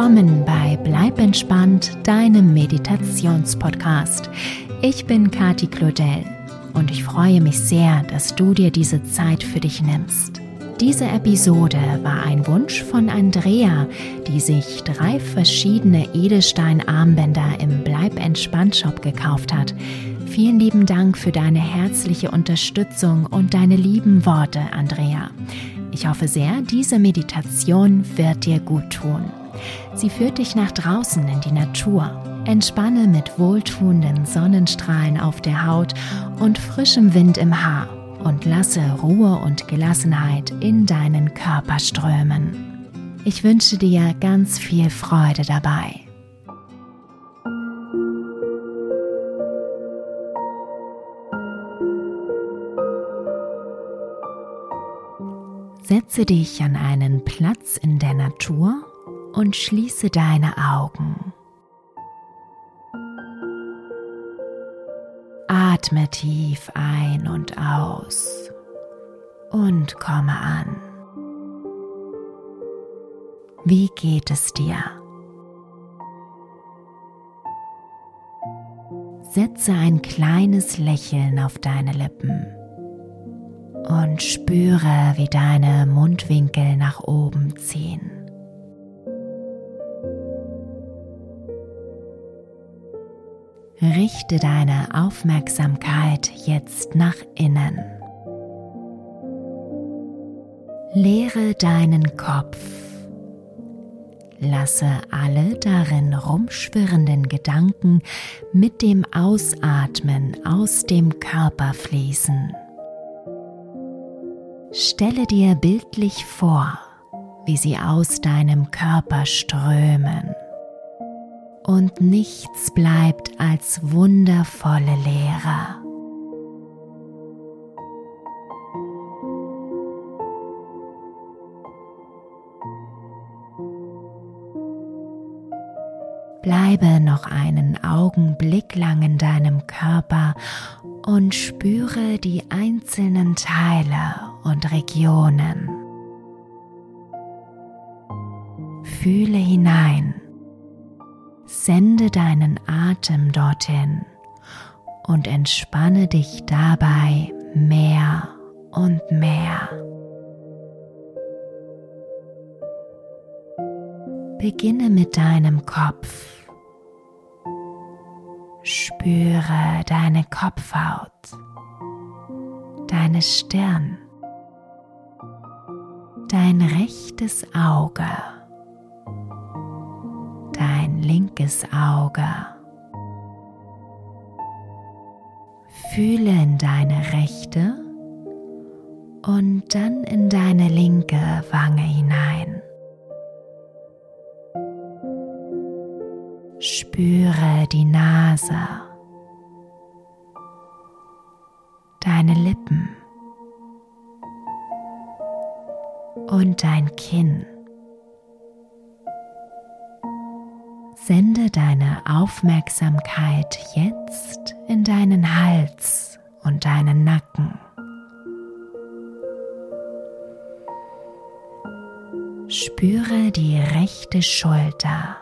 willkommen bei Bleib entspannt, deinem Meditationspodcast. Ich bin Kati Claudel und ich freue mich sehr, dass du dir diese Zeit für dich nimmst. Diese Episode war ein Wunsch von Andrea, die sich drei verschiedene Edelstein-Armbänder im Bleib entspannt Shop gekauft hat. Vielen lieben Dank für deine herzliche Unterstützung und deine lieben Worte, Andrea. Ich hoffe sehr, diese Meditation wird dir gut tun. Sie führt dich nach draußen in die Natur. Entspanne mit wohltuenden Sonnenstrahlen auf der Haut und frischem Wind im Haar und lasse Ruhe und Gelassenheit in deinen Körper strömen. Ich wünsche dir ganz viel Freude dabei. Setze dich an einen Platz in der Natur und schließe deine Augen. Atme tief ein und aus und komme an. Wie geht es dir? Setze ein kleines Lächeln auf deine Lippen und spüre, wie deine Mundwinkel nach oben ziehen. Richte deine Aufmerksamkeit jetzt nach innen. Leere deinen Kopf. Lasse alle darin rumschwirrenden Gedanken mit dem Ausatmen aus dem Körper fließen. Stelle dir bildlich vor, wie sie aus deinem Körper strömen und nichts bleibt als wundervolle Leere. Bleibe noch einen Augenblick lang in deinem Körper und spüre die einzelnen Teile und Regionen. Fühle hinein Sende deinen Atem dorthin und entspanne dich dabei mehr und mehr. Beginne mit deinem Kopf. Spüre deine Kopfhaut, deine Stirn, dein rechtes Auge linkes Auge. Fühle in deine rechte und dann in deine linke Wange hinein. Spüre die Nase, deine Lippen und dein Kinn. Sende deine Aufmerksamkeit jetzt in deinen Hals und deinen Nacken. Spüre die rechte Schulter,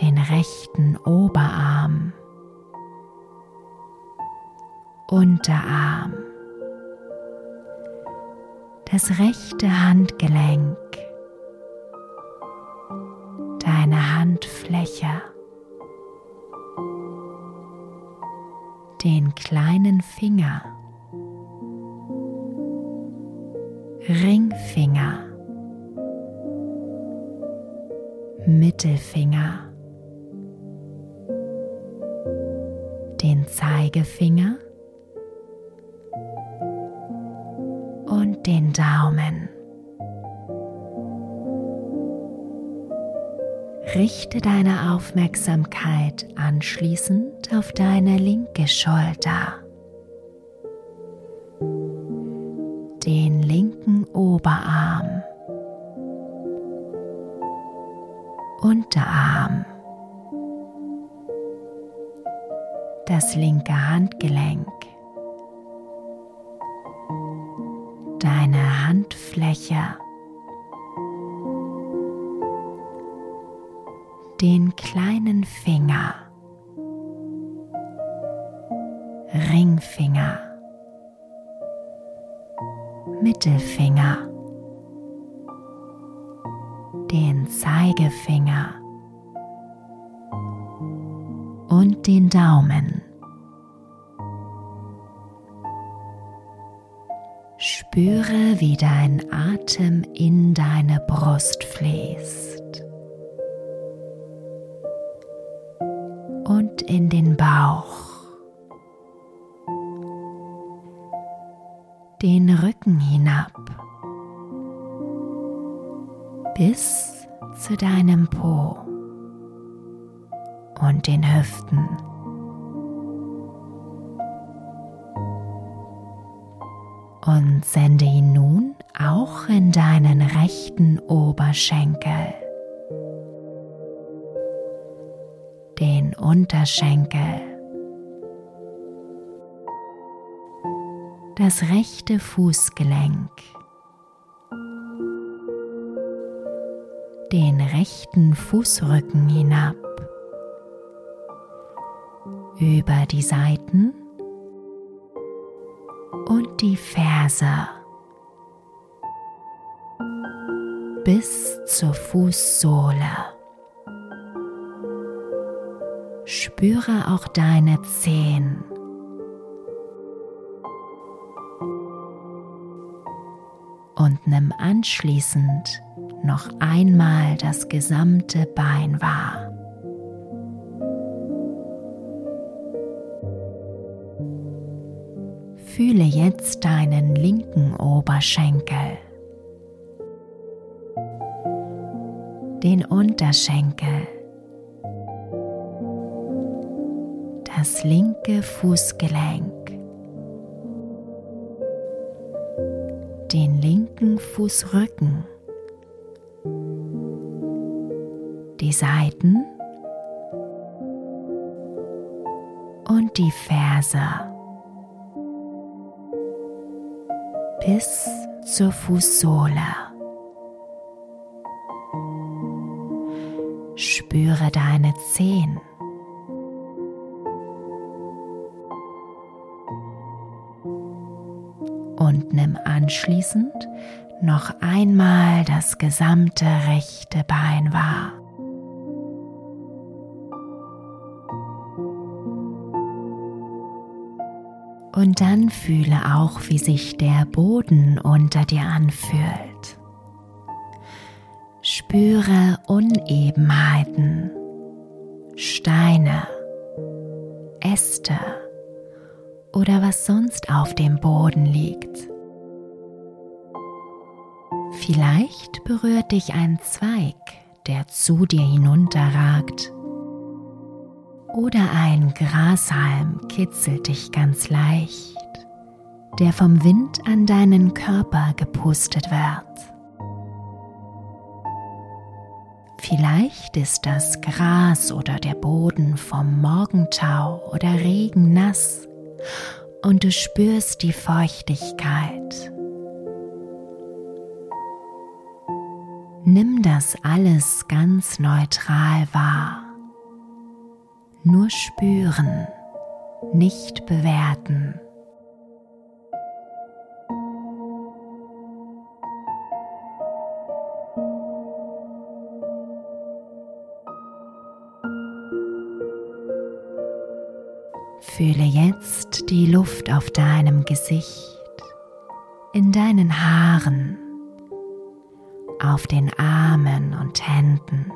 den rechten Oberarm, Unterarm, das rechte Handgelenk deine Handfläche, den kleinen Finger, Ringfinger, Mittelfinger, den Zeigefinger und den Daumen. Richte deine Aufmerksamkeit anschließend auf deine linke Schulter, den linken Oberarm, Unterarm, das linke Handgelenk, deine Handfläche den kleinen Finger, Ringfinger, Mittelfinger, den Zeigefinger. Und den Daumen. Spüre, wie dein Atem in deine Brust fließt und in den Bauch, den Rücken hinab. Bis zu deinem Po. Und den Hüften. Und sende ihn nun auch in deinen rechten Oberschenkel, Unterschenkel, das rechte Fußgelenk, den rechten Fußrücken hinab. Über die Seiten. Und die Ferse. Bis zur Fußsohle. Spüre auch deine Zehen. Und nimm anschließend noch einmal das gesamte Bein wahr. Fühle jetzt deinen linken Oberschenkel, den Unterschenkel, das linke Fußgelenk, den linken Fußrücken, die Seiten und die Ferse. bis zur Fußsohle. Spüre deine Zehen. Nimm anschließend noch einmal das gesamte rechte Bein wahr. Und dann fühle auch, wie sich der Boden unter dir anfühlt. Spüre Unebenheiten, Steine, Äste oder was sonst auf dem Boden liegt. Vielleicht berührt dich ein Zweig, der zu dir hinunterragt oder ein Grashalm kitzelt dich ganz leicht, der vom Wind an deinen Körper gepustet wird. Vielleicht ist das Gras oder der Boden vom Morgentau oder Regen nass und du spürst die Feuchtigkeit. Nimm das alles ganz neutral wahr nur spüren, nicht bewerten. Fühle jetzt die Luft auf deinem Gesicht, in deinen Haaren, auf den Armen und Händen.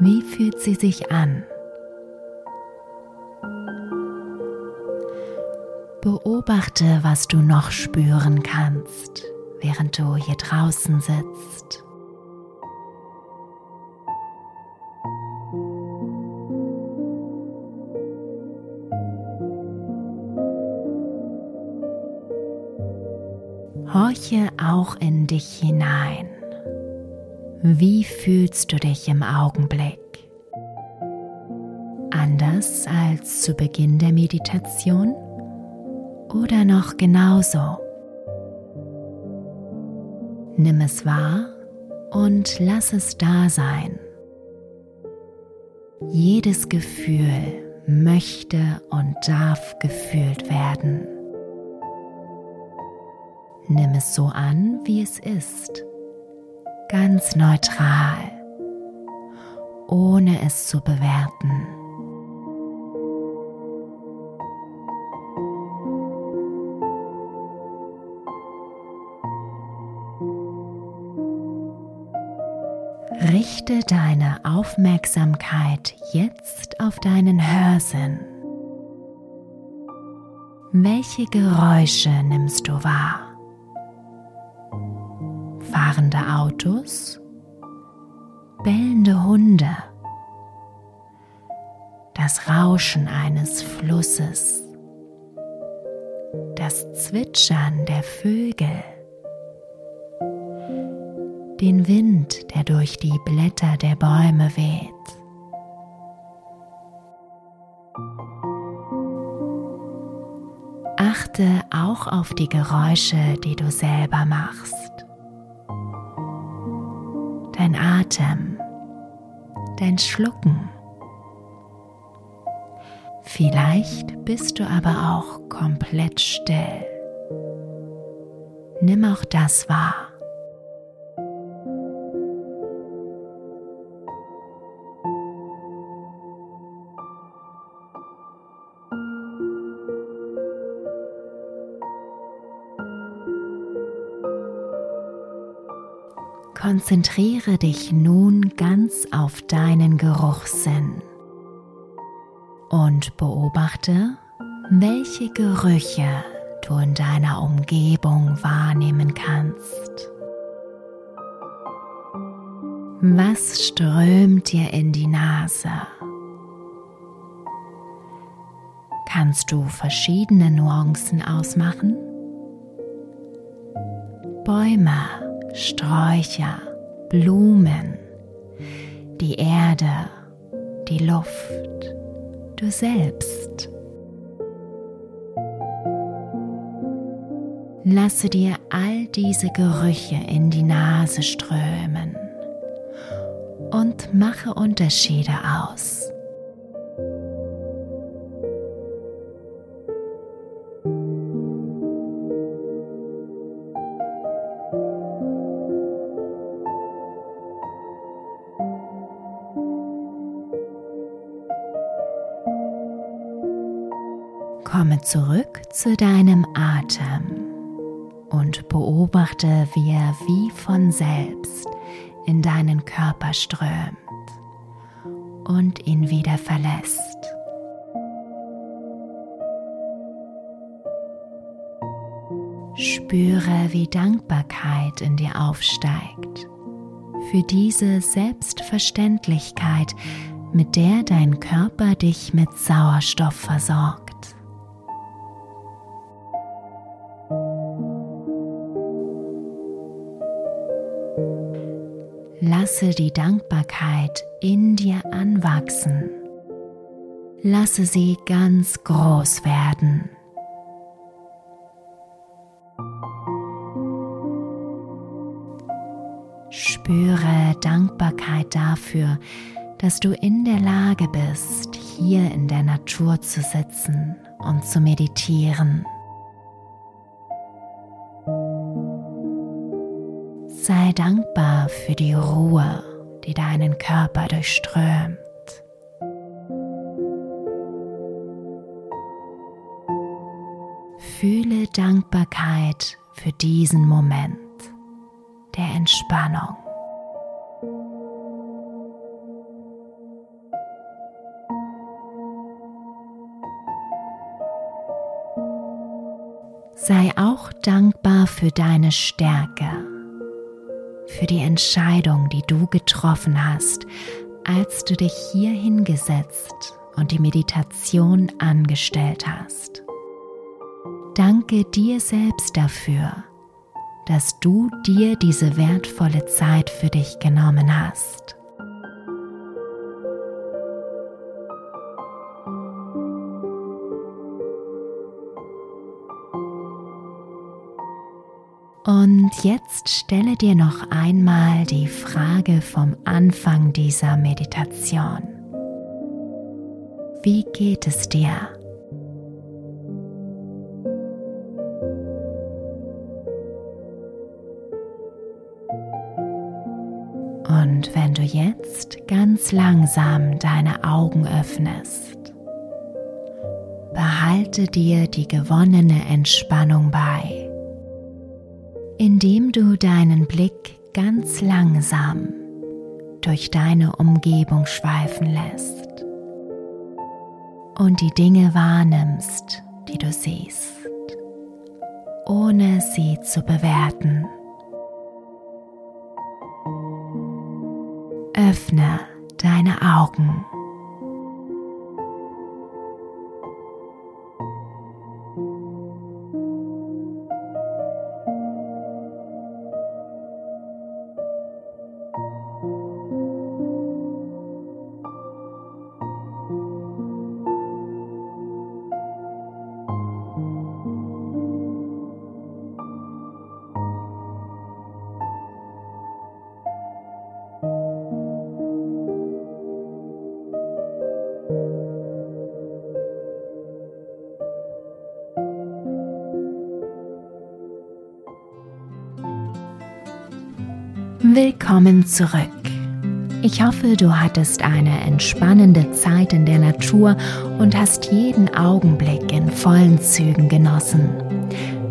Wie fühlt sie sich an? Beobachte, was du noch spüren kannst, während du hier draußen sitzt. Horche auch in dich hinein. Wie fühlst du dich im Augenblick? Anders als zu Beginn der Meditation oder noch genauso? Nimm es wahr und lass es da sein. Jedes Gefühl möchte und darf gefühlt werden. Nimm es so an, wie es ist, ganz neutral, ohne es zu bewerten. Richte deine Aufmerksamkeit jetzt auf deinen Hörsinn. Welche Geräusche nimmst du wahr? Fahrende Autos? Bellende Hunde? Das Rauschen eines Flusses? Das Zwitschern der Vögel? den Wind, der durch die Blätter der Bäume weht. Achte auch auf die Geräusche, die du selber machst. Dein Atem, dein Schlucken. Vielleicht bist du aber auch komplett still. Nimm auch das wahr. Konzentriere dich nun ganz auf deinen Geruchssinn und beobachte, welche Gerüche du in deiner Umgebung wahrnehmen kannst. Was strömt dir in die Nase? Kannst du verschiedene Nuancen ausmachen? Bäume Sträucher, Blumen, die Erde, die Luft, du selbst. Lasse dir all diese Gerüche in die Nase strömen und mache Unterschiede aus. Komme zurück zu deinem Atem und beobachte, wie er wie von selbst in deinen Körper strömt und ihn wieder verlässt. Spüre, wie Dankbarkeit in dir aufsteigt für diese Selbstverständlichkeit, mit der dein Körper dich mit Sauerstoff versorgt. Lasse die Dankbarkeit in dir anwachsen. Lasse sie ganz groß werden. Spüre Dankbarkeit dafür, dass du in der Lage bist, hier in der Natur zu sitzen und zu meditieren. Sei dankbar für die Ruhe, die deinen Körper durchströmt. Fühle Dankbarkeit für diesen Moment der Entspannung. Sei auch dankbar für deine Stärke für die Entscheidung, die du getroffen hast, als du dich hier hingesetzt und die Meditation angestellt hast. Danke dir selbst dafür, dass du dir diese wertvolle Zeit für dich genommen hast. Und jetzt stelle dir noch einmal die Frage vom Anfang dieser Meditation. Wie geht es dir? Und wenn du jetzt ganz langsam deine Augen öffnest, behalte dir die gewonnene Entspannung bei indem du deinen Blick ganz langsam durch deine Umgebung schweifen lässt und die Dinge wahrnimmst, die du siehst, ohne sie zu bewerten. Öffne deine Augen. Willkommen zurück. Ich hoffe, du hattest eine entspannende Zeit in der Natur und hast jeden Augenblick in vollen Zügen genossen.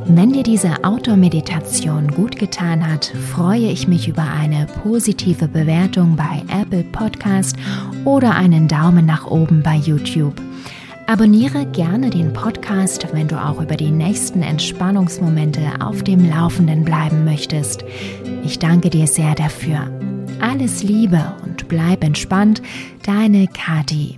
Wenn dir diese Outdoor-Meditation gut getan hat, freue ich mich über eine positive Bewertung bei Apple Podcast oder einen Daumen nach oben bei YouTube. Abonniere gerne den Podcast, wenn du auch über die nächsten Entspannungsmomente auf dem Laufenden bleiben möchtest. Ich danke dir sehr dafür. Alles Liebe und bleib entspannt, deine Kati.